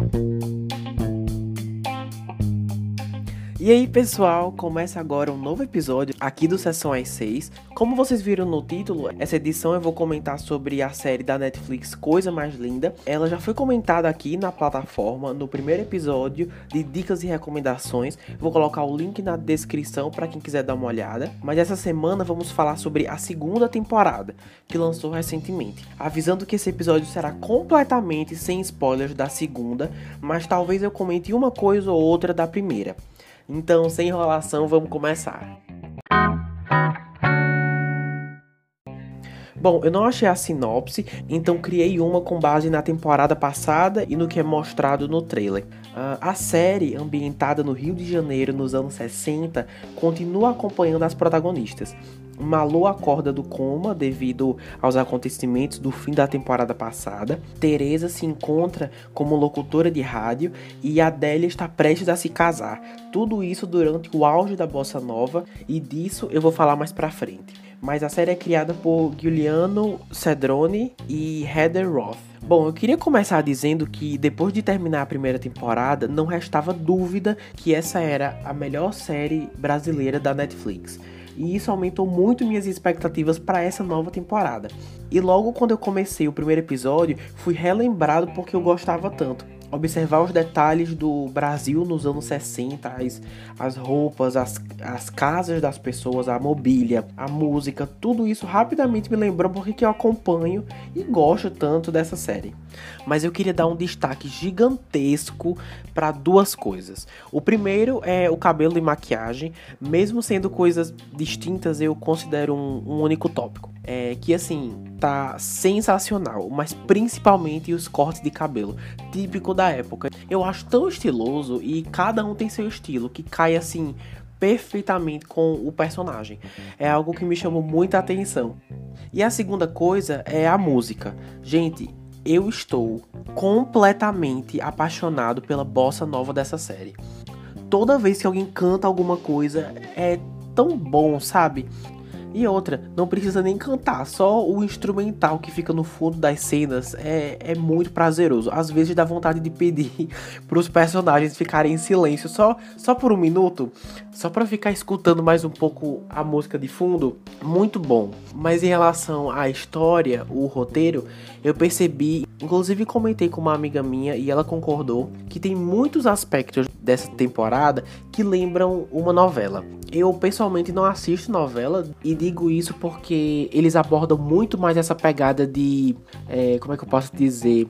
thank you E aí, pessoal, começa agora um novo episódio aqui do Sessão às 6. Como vocês viram no título, essa edição eu vou comentar sobre a série da Netflix Coisa Mais Linda. Ela já foi comentada aqui na plataforma no primeiro episódio de dicas e recomendações. Vou colocar o link na descrição para quem quiser dar uma olhada. Mas essa semana vamos falar sobre a segunda temporada, que lançou recentemente. Avisando que esse episódio será completamente sem spoilers da segunda, mas talvez eu comente uma coisa ou outra da primeira. Então, sem enrolação, vamos começar. Bom, eu não achei a sinopse, então criei uma com base na temporada passada e no que é mostrado no trailer. Uh, a série, ambientada no Rio de Janeiro nos anos 60, continua acompanhando as protagonistas. Malu acorda do coma devido aos acontecimentos do fim da temporada passada. Teresa se encontra como locutora de rádio e Adélia está prestes a se casar. Tudo isso durante o auge da bossa nova e disso eu vou falar mais pra frente. Mas a série é criada por Giuliano Cedrone e Heather Roth. Bom, eu queria começar dizendo que depois de terminar a primeira temporada, não restava dúvida que essa era a melhor série brasileira da Netflix e isso aumentou muito minhas expectativas para essa nova temporada. E logo quando eu comecei o primeiro episódio, fui relembrado porque eu gostava tanto observar os detalhes do Brasil nos anos 60, as, as roupas, as, as casas das pessoas, a mobília, a música, tudo isso rapidamente me lembrou porque eu acompanho e gosto tanto dessa série. Mas eu queria dar um destaque gigantesco para duas coisas. O primeiro é o cabelo e maquiagem, mesmo sendo coisas distintas, eu considero um, um único tópico. É, que assim, tá sensacional, mas principalmente os cortes de cabelo, típico da época. Eu acho tão estiloso e cada um tem seu estilo, que cai assim perfeitamente com o personagem. É algo que me chamou muita atenção. E a segunda coisa é a música. Gente, eu estou completamente apaixonado pela bossa nova dessa série. Toda vez que alguém canta alguma coisa é tão bom, sabe? E outra, não precisa nem cantar, só o instrumental que fica no fundo das cenas é, é muito prazeroso. Às vezes dá vontade de pedir para os personagens ficarem em silêncio só, só por um minuto, só para ficar escutando mais um pouco a música de fundo. Muito bom. Mas em relação à história, o roteiro, eu percebi, inclusive comentei com uma amiga minha e ela concordou que tem muitos aspectos dessa temporada que lembram uma novela. Eu pessoalmente não assisto novela e digo isso porque eles abordam muito mais essa pegada de. É, como é que eu posso dizer?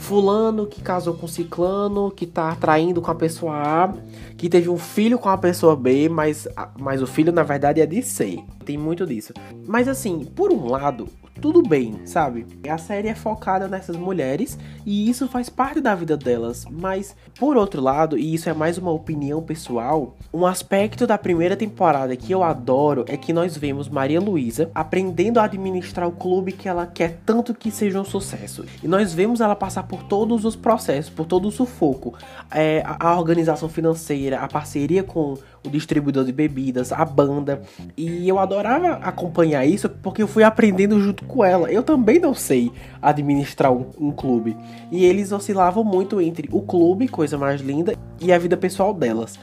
Fulano que casou com Ciclano, que tá traindo com a pessoa A, que teve um filho com a pessoa B, mas, mas o filho na verdade é de C. Tem muito disso. Mas assim, por um lado, tudo bem, sabe? A série é focada nessas mulheres e isso faz parte da vida delas, mas por outro lado, e isso é mais uma opinião pessoal, um aspecto da primeira temporada que eu adoro é que nós vemos Maria Luísa aprendendo a administrar o clube que ela quer tanto que seja um sucesso. E nós vemos ela passar por todos os processos, por todo o sufoco, é, a organização financeira, a parceria com o distribuidor de bebidas, a banda. E eu adorava acompanhar isso porque eu fui aprendendo junto com ela. Eu também não sei administrar um, um clube. E eles oscilavam muito entre o clube, coisa mais linda, e a vida pessoal delas.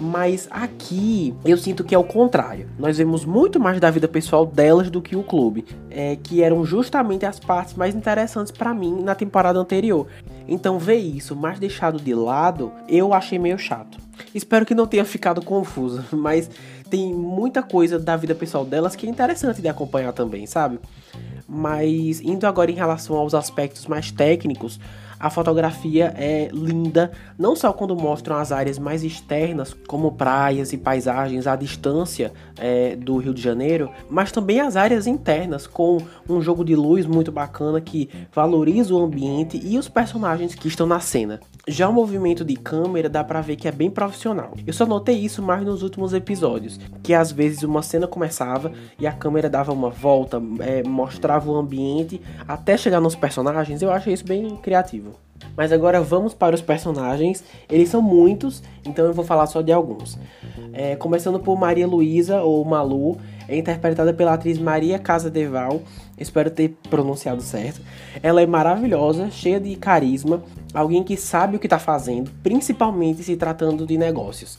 Mas aqui eu sinto que é o contrário. Nós vemos muito mais da vida pessoal delas do que o clube, é, que eram justamente as partes mais interessantes para mim na temporada anterior. Então ver isso mais deixado de lado, eu achei meio chato. Espero que não tenha ficado confuso, mas tem muita coisa da vida pessoal delas que é interessante de acompanhar também, sabe? Mas indo agora em relação aos aspectos mais técnicos, a fotografia é linda, não só quando mostram as áreas mais externas, como praias e paisagens à distância é, do Rio de Janeiro, mas também as áreas internas, com um jogo de luz muito bacana que valoriza o ambiente e os personagens que estão na cena. Já o movimento de câmera dá pra ver que é bem profissional. Eu só notei isso mais nos últimos episódios, que às vezes uma cena começava e a câmera dava uma volta, é, mostrava o ambiente até chegar nos personagens. Eu achei isso bem criativo. Mas agora vamos para os personagens. Eles são muitos, então eu vou falar só de alguns. É, começando por Maria Luísa ou Malu, é interpretada pela atriz Maria Casa Deval. Espero ter pronunciado certo. Ela é maravilhosa, cheia de carisma, alguém que sabe o que está fazendo, principalmente se tratando de negócios.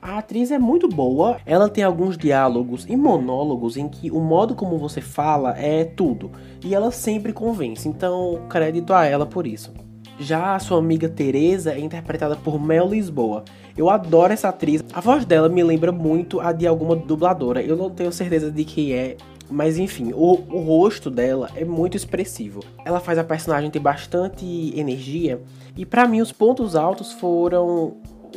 A atriz é muito boa, ela tem alguns diálogos e monólogos em que o modo como você fala é tudo, e ela sempre convence, então crédito a ela por isso. Já a sua amiga Teresa é interpretada por Mel Lisboa. Eu adoro essa atriz. A voz dela me lembra muito a de alguma dubladora. Eu não tenho certeza de quem é, mas enfim, o, o rosto dela é muito expressivo. Ela faz a personagem ter bastante energia. E para mim, os pontos altos foram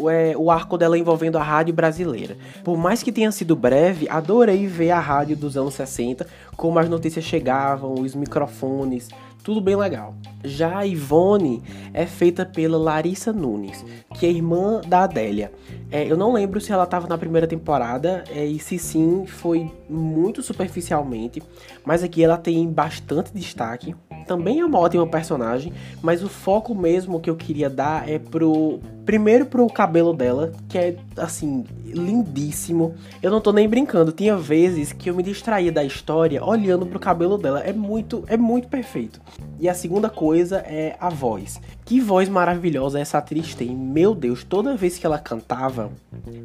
é, o arco dela envolvendo a rádio brasileira. Por mais que tenha sido breve, adorei ver a rádio dos anos 60, como as notícias chegavam, os microfones, tudo bem legal. Já a Ivone é feita pela Larissa Nunes, que é irmã da Adélia. É, eu não lembro se ela estava na primeira temporada, é, e se sim, foi muito superficialmente, mas aqui ela tem bastante destaque. Também é uma ótima personagem, mas o foco mesmo que eu queria dar é pro. Primeiro pro cabelo dela, que é assim, lindíssimo. Eu não tô nem brincando, tinha vezes que eu me distraía da história olhando pro cabelo dela. É muito, é muito perfeito. E a segunda coisa é a voz. Que voz maravilhosa essa atriz tem. Meu Deus, toda vez que ela cantava,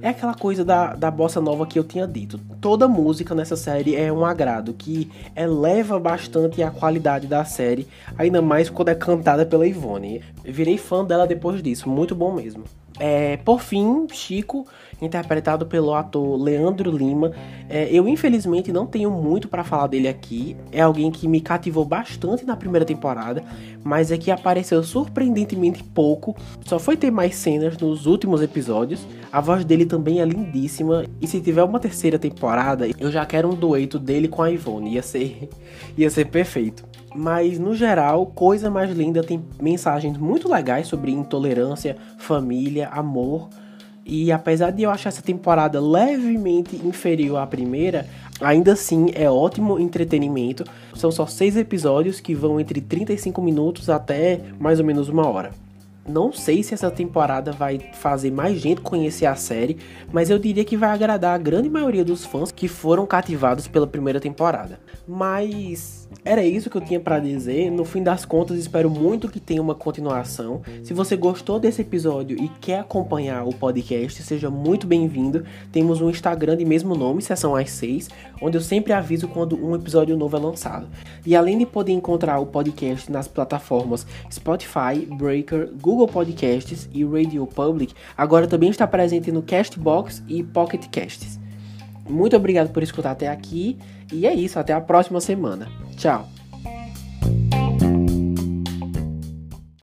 é aquela coisa da, da bossa nova que eu tinha dito. Toda música nessa série é um agrado, que eleva bastante a qualidade da série, ainda mais quando é cantada pela Ivone. virei fã dela depois disso, muito bom mesmo. É, por fim, Chico, interpretado pelo ator Leandro Lima. É, eu infelizmente não tenho muito para falar dele aqui. É alguém que me cativou bastante na primeira temporada, mas é que apareceu surpreendentemente pouco. Só foi ter mais cenas nos últimos episódios. A voz dele também é lindíssima. E se tiver uma terceira temporada, eu já quero um dueto dele com a Ivone. Ia ser, ia ser perfeito. Mas no geral, Coisa Mais Linda tem mensagens muito legais sobre intolerância, família, amor. E apesar de eu achar essa temporada levemente inferior à primeira, ainda assim é ótimo entretenimento. São só seis episódios que vão entre 35 minutos até mais ou menos uma hora. Não sei se essa temporada vai fazer mais gente conhecer a série, mas eu diria que vai agradar a grande maioria dos fãs que foram cativados pela primeira temporada. Mas era isso que eu tinha para dizer. No fim das contas, espero muito que tenha uma continuação. Se você gostou desse episódio e quer acompanhar o podcast, seja muito bem-vindo. Temos um Instagram de mesmo nome, Sessão às 6, onde eu sempre aviso quando um episódio novo é lançado. E além de poder encontrar o podcast nas plataformas Spotify, Breaker, Google Google Podcasts e Radio Public, agora também está presente no Castbox e Pocket Casts. Muito obrigado por escutar até aqui e é isso, até a próxima semana. Tchau.